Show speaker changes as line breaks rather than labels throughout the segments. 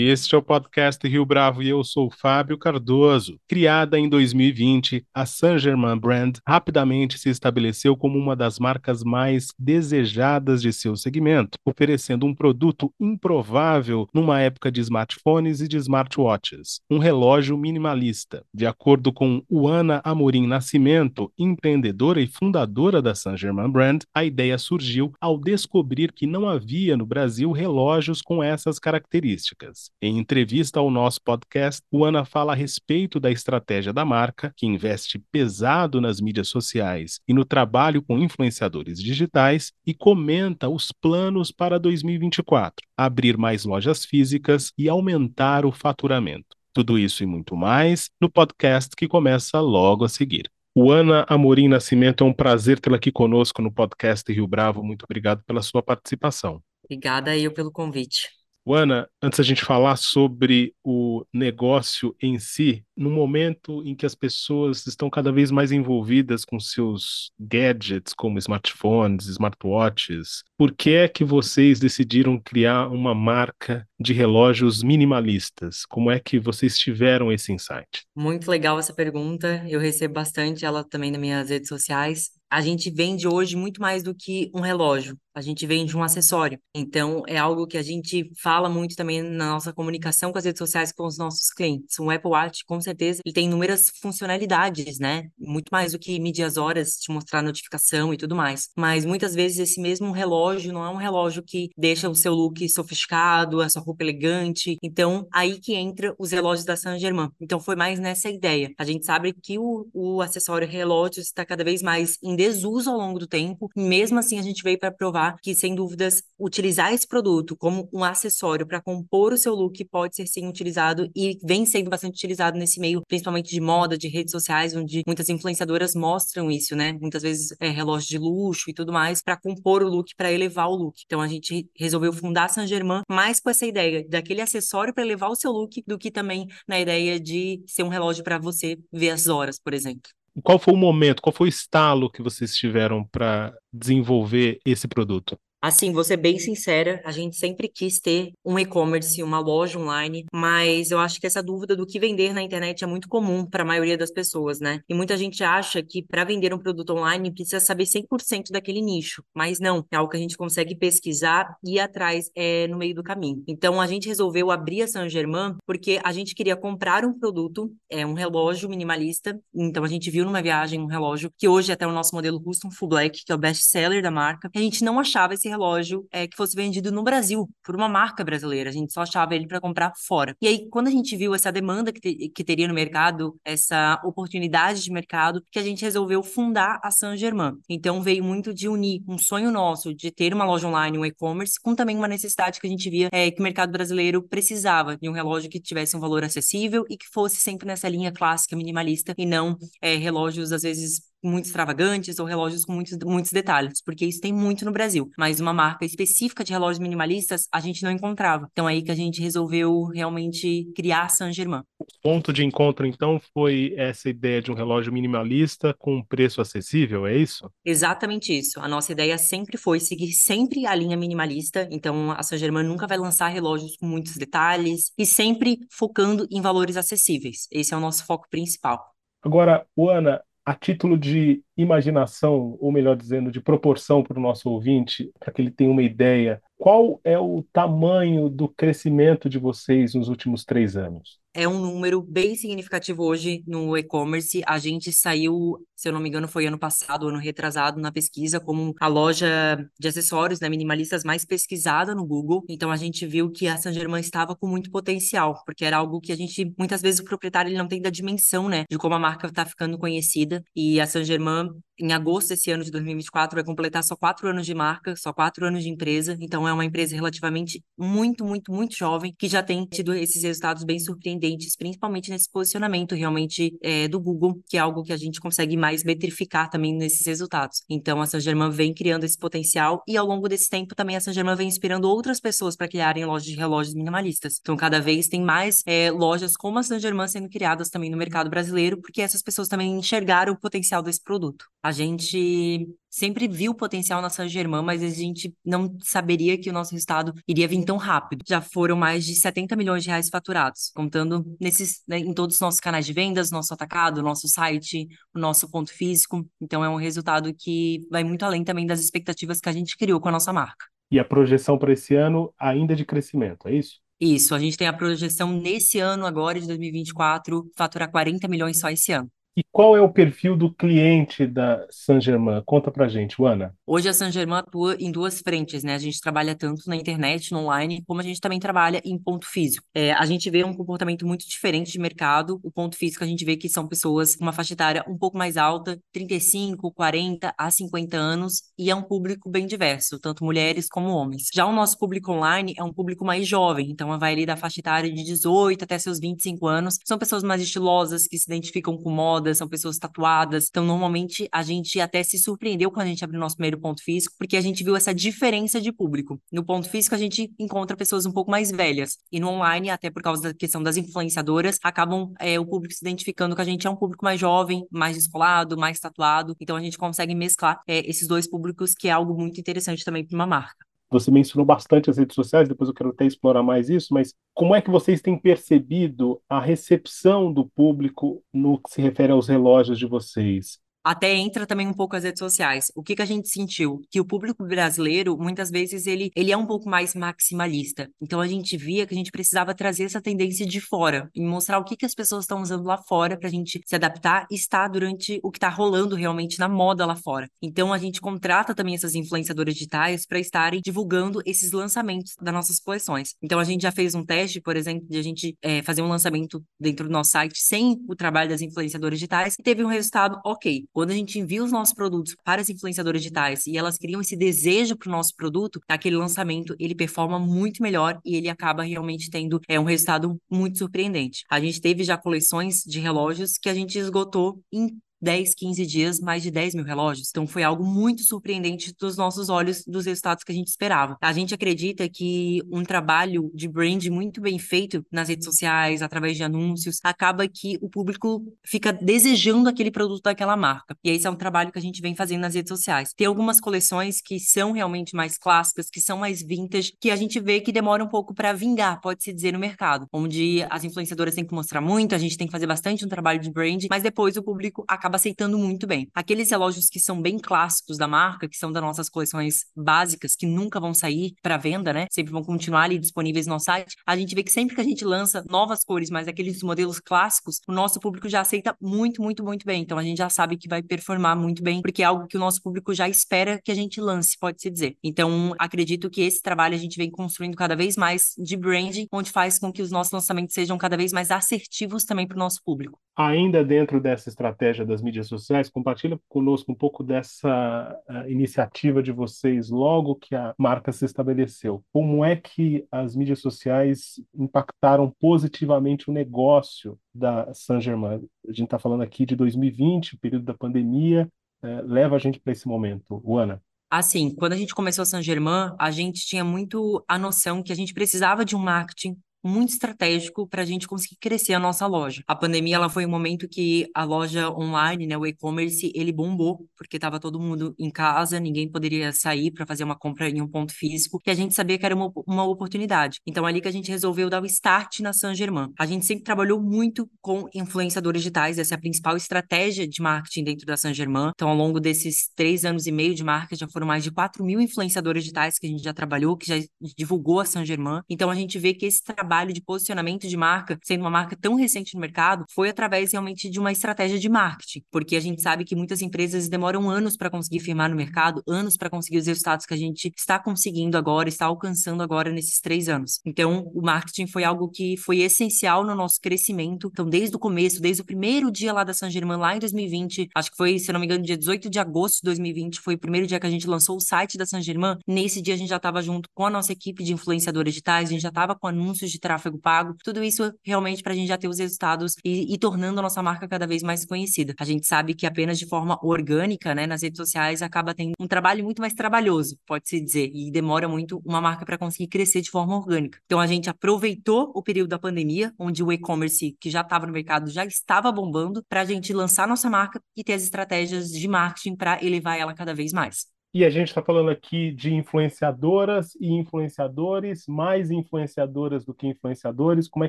Este é o podcast Rio Bravo e eu sou Fábio Cardoso. Criada em 2020, a Saint Germain Brand rapidamente se estabeleceu como uma das marcas mais desejadas de seu segmento, oferecendo um produto improvável numa época de smartphones e de smartwatches, um relógio minimalista. De acordo com Uana Amorim Nascimento, empreendedora e fundadora da Saint Germain Brand, a ideia surgiu ao descobrir que não havia no Brasil relógios com essas características. Em entrevista ao nosso podcast, o Ana fala a respeito da estratégia da marca, que investe pesado nas mídias sociais e no trabalho com influenciadores digitais, e comenta os planos para 2024, abrir mais lojas físicas e aumentar o faturamento. Tudo isso e muito mais no podcast que começa logo a seguir. O Ana Amorim Nascimento, é um prazer tê-la aqui conosco no podcast Rio Bravo. Muito obrigado pela sua participação.
Obrigada eu pelo convite.
Ana, antes a gente falar sobre o negócio em si, no momento em que as pessoas estão cada vez mais envolvidas com seus gadgets, como smartphones, smartwatches, por que é que vocês decidiram criar uma marca de relógios minimalistas? Como é que vocês tiveram esse insight?
Muito legal essa pergunta. Eu recebo bastante ela também nas minhas redes sociais a gente vende hoje muito mais do que um relógio, a gente vende um acessório. Então, é algo que a gente fala muito também na nossa comunicação com as redes sociais com os nossos clientes. Um Apple Watch, com certeza, ele tem inúmeras funcionalidades, né? Muito mais do que medir as horas, te mostrar notificação e tudo mais. Mas muitas vezes esse mesmo relógio não é um relógio que deixa o seu look sofisticado, a sua roupa elegante. Então, aí que entra os relógios da Saint Germain. Então, foi mais nessa ideia. A gente sabe que o, o acessório relógio está cada vez mais em desuso ao longo do tempo. Mesmo assim, a gente veio para provar que, sem dúvidas, utilizar esse produto como um acessório para compor o seu look pode ser sim utilizado e vem sendo bastante utilizado nesse meio, principalmente de moda, de redes sociais, onde muitas influenciadoras mostram isso, né? Muitas vezes é relógio de luxo e tudo mais para compor o look, para elevar o look. Então a gente resolveu fundar a Saint Germain mais com essa ideia daquele acessório para elevar o seu look do que também na ideia de ser um relógio para você ver as horas, por exemplo.
Qual foi o momento, qual foi o estalo que vocês tiveram para desenvolver esse produto?
Assim, vou ser bem sincera, a gente sempre quis ter um e-commerce, uma loja online, mas eu acho que essa dúvida do que vender na internet é muito comum para a maioria das pessoas, né? E muita gente acha que para vender um produto online precisa saber 100% daquele nicho, mas não, é algo que a gente consegue pesquisar e ir atrás é, no meio do caminho. Então a gente resolveu abrir a Saint Germain porque a gente queria comprar um produto, é um relógio minimalista. Então a gente viu numa viagem um relógio que hoje é até o nosso modelo Custom Full Black, que é o best seller da marca. A gente não achava esse relógio é, que fosse vendido no Brasil, por uma marca brasileira. A gente só achava ele para comprar fora. E aí, quando a gente viu essa demanda que, te, que teria no mercado, essa oportunidade de mercado, que a gente resolveu fundar a Saint Germain. Então, veio muito de unir um sonho nosso de ter uma loja online, um e-commerce, com também uma necessidade que a gente via é, que o mercado brasileiro precisava de um relógio que tivesse um valor acessível e que fosse sempre nessa linha clássica minimalista e não é, relógios, às vezes, muito extravagantes ou relógios com muitos, muitos detalhes, porque isso tem muito no Brasil. Mas uma marca específica de relógios minimalistas a gente não encontrava. Então aí que a gente resolveu realmente criar Saint Germain.
O ponto de encontro então foi essa ideia de um relógio minimalista com um preço acessível, é isso?
Exatamente isso. A nossa ideia sempre foi seguir sempre a linha minimalista. Então a Saint Germain nunca vai lançar relógios com muitos detalhes e sempre focando em valores acessíveis. Esse é o nosso foco principal.
Agora, Ana, a título de imaginação, ou melhor dizendo, de proporção para o nosso ouvinte, para que ele tenha uma ideia, qual é o tamanho do crescimento de vocês nos últimos três anos?
é um número bem significativo hoje no e-commerce. A gente saiu, se eu não me engano, foi ano passado, ano retrasado, na pesquisa, como a loja de acessórios né, minimalistas mais pesquisada no Google. Então a gente viu que a Saint Germain estava com muito potencial, porque era algo que a gente, muitas vezes, o proprietário ele não tem da dimensão, né, de como a marca está ficando conhecida. E a Saint Germain em agosto desse ano de 2024, vai completar só quatro anos de marca, só quatro anos de empresa. Então, é uma empresa relativamente muito, muito, muito jovem, que já tem tido esses resultados bem surpreendentes, principalmente nesse posicionamento realmente é, do Google, que é algo que a gente consegue mais metrificar também nesses resultados. Então, a Saint Germain vem criando esse potencial e, ao longo desse tempo, também a Saint Germain vem inspirando outras pessoas para criarem lojas de relógios minimalistas. Então, cada vez tem mais é, lojas como a Saint Germain sendo criadas também no mercado brasileiro, porque essas pessoas também enxergaram o potencial desse produto. A gente sempre viu o potencial na Saint-Germain, mas a gente não saberia que o nosso resultado iria vir tão rápido. Já foram mais de 70 milhões de reais faturados, contando nesses, né, em todos os nossos canais de vendas, nosso atacado, nosso site, o nosso ponto físico. Então é um resultado que vai muito além também das expectativas que a gente criou com a nossa marca.
E a projeção para esse ano ainda de crescimento, é isso?
Isso, a gente tem a projeção nesse ano agora de 2024 faturar 40 milhões só esse ano.
E qual é o perfil do cliente da Saint-Germain? Conta pra gente, Ana.
Hoje a Saint-Germain atua em duas frentes, né? A gente trabalha tanto na internet, no online, como a gente também trabalha em ponto físico. É, a gente vê um comportamento muito diferente de mercado. O ponto físico a gente vê que são pessoas com uma faixa etária um pouco mais alta, 35, 40 a 50 anos, e é um público bem diverso, tanto mulheres como homens. Já o nosso público online é um público mais jovem, então vai ali da faixa etária de 18 até seus 25 anos. São pessoas mais estilosas, que se identificam com moda, são pessoas tatuadas. Então, normalmente, a gente até se surpreendeu quando a gente abriu nosso primeiro ponto físico, porque a gente viu essa diferença de público. No ponto físico, a gente encontra pessoas um pouco mais velhas. E no online, até por causa da questão das influenciadoras, acabam é, o público se identificando que a gente é um público mais jovem, mais descolado, mais tatuado. Então, a gente consegue mesclar é, esses dois públicos, que é algo muito interessante também para uma marca.
Você mencionou bastante as redes sociais, depois eu quero até explorar mais isso, mas como é que vocês têm percebido a recepção do público no que se refere aos relógios de vocês?
Até entra também um pouco as redes sociais. O que, que a gente sentiu? Que o público brasileiro, muitas vezes, ele, ele é um pouco mais maximalista. Então, a gente via que a gente precisava trazer essa tendência de fora e mostrar o que, que as pessoas estão usando lá fora para a gente se adaptar e estar durante o que está rolando realmente na moda lá fora. Então, a gente contrata também essas influenciadoras digitais para estarem divulgando esses lançamentos das nossas coleções. Então, a gente já fez um teste, por exemplo, de a gente é, fazer um lançamento dentro do nosso site sem o trabalho das influenciadoras digitais e teve um resultado ok. Quando a gente envia os nossos produtos para as influenciadoras digitais e elas criam esse desejo para o nosso produto, aquele lançamento ele performa muito melhor e ele acaba realmente tendo é, um resultado muito surpreendente. A gente teve já coleções de relógios que a gente esgotou em 10, 15 dias, mais de 10 mil relógios. Então foi algo muito surpreendente dos nossos olhos, dos resultados que a gente esperava. A gente acredita que um trabalho de brand muito bem feito nas redes sociais, através de anúncios, acaba que o público fica desejando aquele produto daquela marca. E esse é um trabalho que a gente vem fazendo nas redes sociais. Tem algumas coleções que são realmente mais clássicas, que são mais vintage, que a gente vê que demora um pouco para vingar, pode-se dizer, no mercado, onde as influenciadoras têm que mostrar muito, a gente tem que fazer bastante um trabalho de brand, mas depois o público acaba acaba aceitando muito bem. Aqueles relógios que são bem clássicos da marca, que são das nossas coleções básicas, que nunca vão sair para venda, né? Sempre vão continuar ali disponíveis no site. A gente vê que sempre que a gente lança novas cores, mas aqueles modelos clássicos, o nosso público já aceita muito, muito, muito bem. Então a gente já sabe que vai performar muito bem, porque é algo que o nosso público já espera que a gente lance, pode-se dizer. Então acredito que esse trabalho a gente vem construindo cada vez mais de branding, onde faz com que os nossos lançamentos sejam cada vez mais assertivos também para o nosso público.
Ainda dentro dessa estratégia das mídias sociais, compartilha conosco um pouco dessa uh, iniciativa de vocês logo que a marca se estabeleceu. Como é que as mídias sociais impactaram positivamente o negócio da Saint-Germain? A gente está falando aqui de 2020, período da pandemia, uh, leva a gente para esse momento. Ana.
Assim, quando a gente começou a Saint Germain, a gente tinha muito a noção que a gente precisava de um marketing muito estratégico para a gente conseguir crescer a nossa loja. A pandemia ela foi um momento que a loja online, né, o e-commerce, ele bombou porque estava todo mundo em casa, ninguém poderia sair para fazer uma compra em um ponto físico, e a gente sabia que era uma, uma oportunidade. Então ali que a gente resolveu dar o start na Saint Germain. A gente sempre trabalhou muito com influenciadores digitais, essa é a principal estratégia de marketing dentro da Saint Germain. Então ao longo desses três anos e meio de marca já foram mais de 4 mil influenciadores digitais que a gente já trabalhou, que já divulgou a Saint Germain. Então a gente vê que esse trabalho trabalho de posicionamento de marca, sendo uma marca tão recente no mercado, foi através realmente de uma estratégia de marketing, porque a gente sabe que muitas empresas demoram anos para conseguir firmar no mercado, anos para conseguir os resultados que a gente está conseguindo agora, está alcançando agora nesses três anos. Então, o marketing foi algo que foi essencial no nosso crescimento. Então, desde o começo, desde o primeiro dia lá da San Germain, lá em 2020, acho que foi, se não me engano, dia 18 de agosto de 2020, foi o primeiro dia que a gente lançou o site da San Germain. Nesse dia, a gente já estava junto com a nossa equipe de influenciadores digitais, a gente já estava com anúncios de tráfego pago, tudo isso realmente para a gente já ter os resultados e, e tornando a nossa marca cada vez mais conhecida. A gente sabe que apenas de forma orgânica, né, nas redes sociais, acaba tendo um trabalho muito mais trabalhoso, pode-se dizer, e demora muito uma marca para conseguir crescer de forma orgânica. Então a gente aproveitou o período da pandemia, onde o e-commerce que já estava no mercado já estava bombando, para a gente lançar nossa marca e ter as estratégias de marketing para elevar ela cada vez mais.
E a gente está falando aqui de influenciadoras e influenciadores, mais influenciadoras do que influenciadores. Como é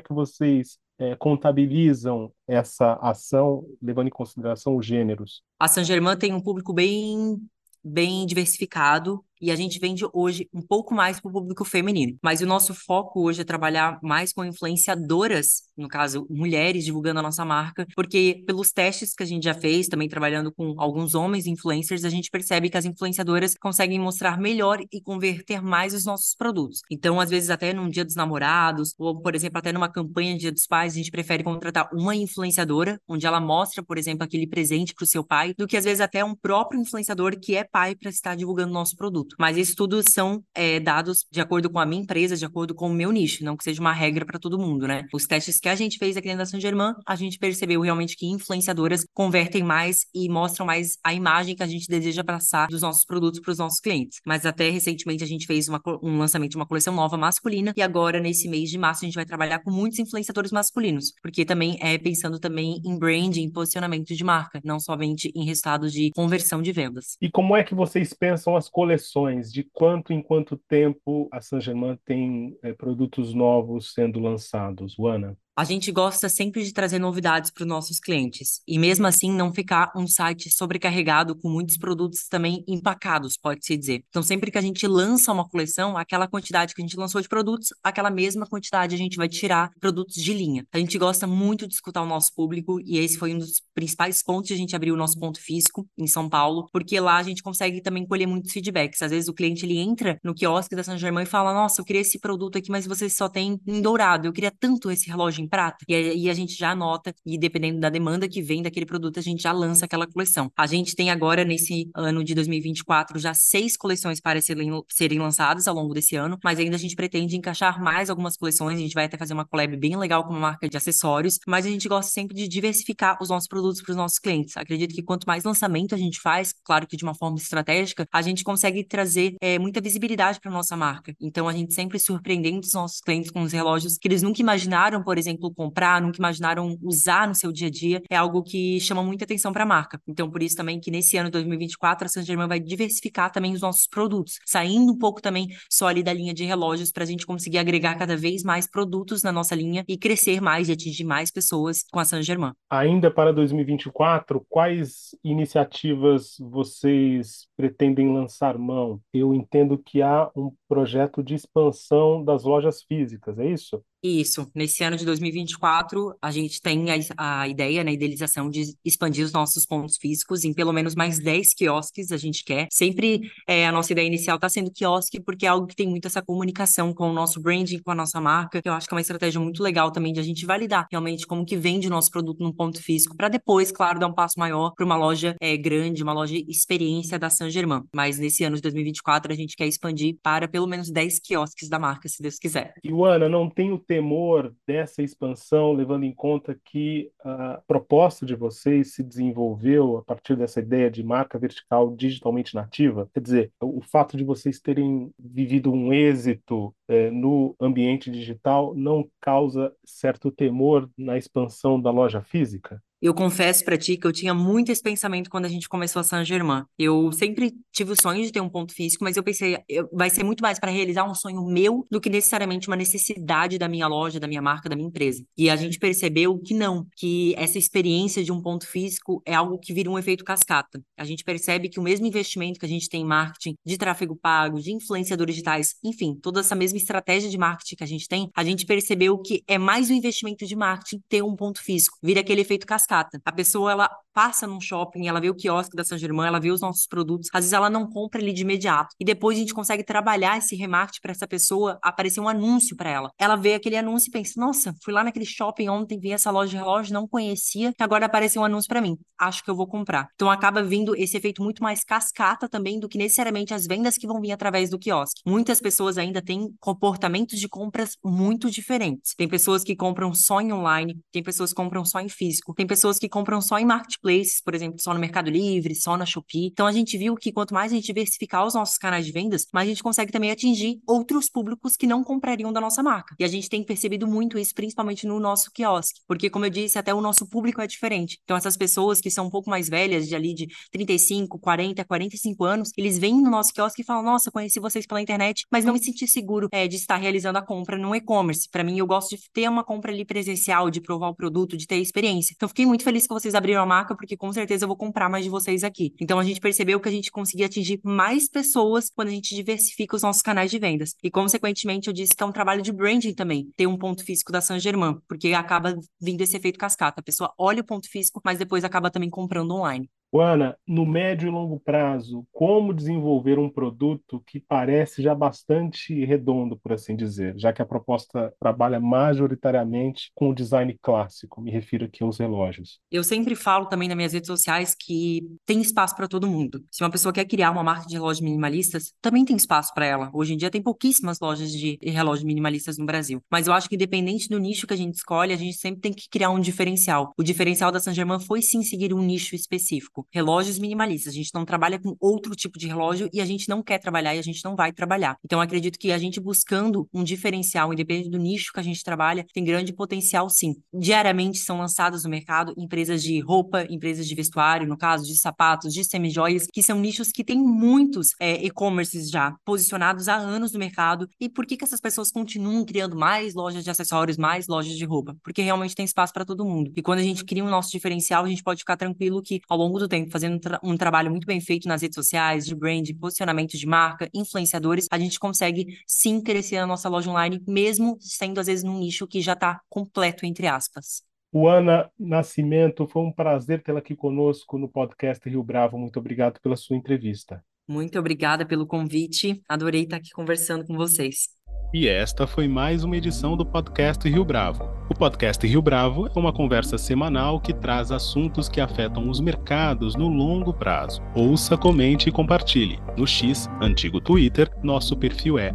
que vocês é, contabilizam essa ação, levando em consideração os gêneros?
A Saint Germain tem um público bem, bem diversificado e a gente vende hoje um pouco mais para o público feminino. Mas o nosso foco hoje é trabalhar mais com influenciadoras, no caso, mulheres divulgando a nossa marca, porque pelos testes que a gente já fez, também trabalhando com alguns homens influencers, a gente percebe que as influenciadoras conseguem mostrar melhor e converter mais os nossos produtos. Então, às vezes, até num dia dos namorados, ou, por exemplo, até numa campanha de dia dos pais, a gente prefere contratar uma influenciadora, onde ela mostra, por exemplo, aquele presente para o seu pai, do que às vezes até um próprio influenciador que é pai para estar divulgando nosso produto Mas isso tudo são é, dados de acordo com a minha empresa, de acordo com o meu nicho, não que seja uma regra para todo mundo, né? Os testes que a gente fez aqui da Saint Germain, a gente percebeu realmente que influenciadoras convertem mais e mostram mais a imagem que a gente deseja passar dos nossos produtos para os nossos clientes. Mas até recentemente a gente fez uma, um lançamento de uma coleção nova masculina e agora nesse mês de março a gente vai trabalhar com muitos influenciadores masculinos, porque também é pensando também em branding, em posicionamento de marca, não somente em resultados de conversão de vendas.
E como é que vocês pensam as coleções de quanto em quanto tempo a Saint-Germain tem é, produtos novos sendo lançados, Luana?
A gente gosta sempre de trazer novidades para os nossos clientes e mesmo assim não ficar um site sobrecarregado com muitos produtos também empacados, pode-se dizer. Então sempre que a gente lança uma coleção, aquela quantidade que a gente lançou de produtos, aquela mesma quantidade a gente vai tirar produtos de linha. A gente gosta muito de escutar o nosso público e esse foi um dos principais pontos de a gente abrir o nosso ponto físico em São Paulo, porque lá a gente consegue também colher muitos feedbacks. Às vezes o cliente ele entra no quiosque da Saint Germain e fala: "Nossa, eu queria esse produto aqui, mas vocês só têm em dourado. Eu queria tanto esse relógio em prata. E aí a gente já anota, e dependendo da demanda que vem daquele produto, a gente já lança aquela coleção. A gente tem agora, nesse ano de 2024, já seis coleções para serem, serem lançadas ao longo desse ano, mas ainda a gente pretende encaixar mais algumas coleções. A gente vai até fazer uma collab bem legal com uma marca de acessórios, mas a gente gosta sempre de diversificar os nossos produtos para os nossos clientes. Acredito que quanto mais lançamento a gente faz, claro que de uma forma estratégica, a gente consegue trazer é, muita visibilidade para nossa marca. Então a gente sempre surpreendendo os nossos clientes com os relógios que eles nunca imaginaram, por exemplo, comprar comprar, nunca imaginaram usar no seu dia a dia, é algo que chama muita atenção para a marca. Então, por isso também que nesse ano de 2024 a Saint Germain vai diversificar também os nossos produtos, saindo um pouco também só ali da linha de relógios para a gente conseguir agregar cada vez mais produtos na nossa linha e crescer mais e atingir mais pessoas com a Saint Germain.
Ainda para 2024, quais iniciativas vocês pretendem lançar mão? Eu entendo que há um projeto de expansão das lojas físicas, é isso?
Isso. Nesse ano de 2024, a gente tem a, a ideia, né, a idealização de expandir os nossos pontos físicos em pelo menos mais 10 quiosques, a gente quer. Sempre é, a nossa ideia inicial está sendo quiosque, porque é algo que tem muito essa comunicação com o nosso branding, com a nossa marca, que eu acho que é uma estratégia muito legal também de a gente validar realmente como que vende o nosso produto num ponto físico, para depois, claro, dar um passo maior para uma loja é, grande, uma loja experiência da Saint Germain. Mas nesse ano de 2024, a gente quer expandir para pelo menos 10 quiosques da marca, se Deus quiser.
E, Ana, não tem o temor dessa expansão, levando em conta que a proposta de vocês se desenvolveu a partir dessa ideia de marca vertical digitalmente nativa? Quer dizer, o fato de vocês terem vivido um êxito é, no ambiente digital não causa certo temor na expansão da loja física?
Eu confesso para ti que eu tinha muito esse pensamento quando a gente começou a Saint Germain. Eu sempre tive o sonho de ter um ponto físico, mas eu pensei, vai ser muito mais para realizar um sonho meu do que necessariamente uma necessidade da minha loja, da minha marca, da minha empresa. E a gente percebeu que não, que essa experiência de um ponto físico é algo que vira um efeito cascata. A gente percebe que o mesmo investimento que a gente tem em marketing, de tráfego pago, de influenciadores digitais, enfim, toda essa mesma estratégia de marketing que a gente tem, a gente percebeu que é mais um investimento de marketing ter um ponto físico, vira aquele efeito cascata cascata. A pessoa, ela passa num shopping, ela vê o quiosque da Saint Germain, ela vê os nossos produtos, às vezes ela não compra ele de imediato. E depois a gente consegue trabalhar esse remarketing para essa pessoa aparecer um anúncio para ela. Ela vê aquele anúncio e pensa: "Nossa, fui lá naquele shopping ontem, vi essa loja de relógio, não conhecia, agora apareceu um anúncio para mim. Acho que eu vou comprar". Então acaba vindo esse efeito muito mais cascata também do que necessariamente as vendas que vão vir através do quiosque. Muitas pessoas ainda têm comportamentos de compras muito diferentes. Tem pessoas que compram só em online, tem pessoas que compram só em físico, tem pessoas que compram só em marketplaces, por exemplo, só no Mercado Livre, só na Shopee. Então a gente viu que quanto mais a gente diversificar os nossos canais de vendas, mais a gente consegue também atingir outros públicos que não comprariam da nossa marca. E a gente tem percebido muito isso, principalmente no nosso quiosque, porque como eu disse, até o nosso público é diferente. Então essas pessoas que são um pouco mais velhas, de ali de 35, 40, 45 anos, eles vêm no nosso quiosque e falam: "Nossa, conheci vocês pela internet, mas não me senti seguro é, de estar realizando a compra no e-commerce. Para mim, eu gosto de ter uma compra ali presencial, de provar o produto, de ter experiência. Então, fiquei muito feliz que vocês abriram a marca, porque com certeza eu vou comprar mais de vocês aqui. Então, a gente percebeu que a gente conseguia atingir mais pessoas quando a gente diversifica os nossos canais de vendas. E, consequentemente, eu disse que é um trabalho de branding também, ter um ponto físico da Saint Germain, porque acaba vindo esse efeito cascata. A pessoa olha o ponto físico, mas depois acaba também comprando online.
Ana, no médio e longo prazo, como desenvolver um produto que parece já bastante redondo, por assim dizer, já que a proposta trabalha majoritariamente com o design clássico, me refiro aqui aos relógios.
Eu sempre falo também nas minhas redes sociais que tem espaço para todo mundo. Se uma pessoa quer criar uma marca de relógios minimalistas, também tem espaço para ela. Hoje em dia tem pouquíssimas lojas de relógios minimalistas no Brasil. Mas eu acho que independente do nicho que a gente escolhe, a gente sempre tem que criar um diferencial. O diferencial da Saint Germain foi sim seguir um nicho específico relógios minimalistas. A gente não trabalha com outro tipo de relógio e a gente não quer trabalhar e a gente não vai trabalhar. Então, acredito que a gente buscando um diferencial, independente do nicho que a gente trabalha, tem grande potencial sim. Diariamente são lançadas no mercado empresas de roupa, empresas de vestuário, no caso de sapatos, de semijoias, que são nichos que têm muitos é, e-commerces já posicionados há anos no mercado. E por que, que essas pessoas continuam criando mais lojas de acessórios, mais lojas de roupa? Porque realmente tem espaço para todo mundo. E quando a gente cria um nosso diferencial, a gente pode ficar tranquilo que ao longo do tempo, fazendo um, tra um trabalho muito bem feito nas redes sociais, de brand, posicionamento de marca, influenciadores, a gente consegue sim crescer a nossa loja online, mesmo sendo às vezes num nicho que já está completo, entre aspas.
O Ana Nascimento, foi um prazer tê-la aqui conosco no podcast Rio Bravo. Muito obrigado pela sua entrevista.
Muito obrigada pelo convite. Adorei estar aqui conversando com vocês.
E esta foi mais uma edição do podcast Rio Bravo. O podcast Rio Bravo é uma conversa semanal que traz assuntos que afetam os mercados no longo prazo. Ouça, comente e compartilhe. No X, antigo Twitter, nosso perfil é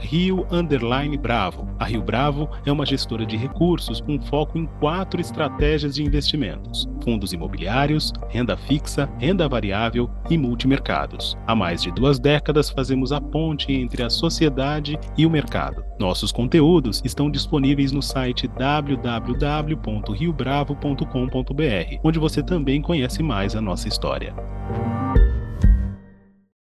@rio Bravo. A Rio Bravo é uma gestora de recursos com foco em quatro estratégias de investimentos: fundos imobiliários, renda fixa, renda variável e multimercados. Há mais de duas décadas fazemos a ponte entre a sociedade e o mercado. Nossos conteúdos estão disponíveis no site site www.riobravo.com.br, onde você também conhece mais a nossa história.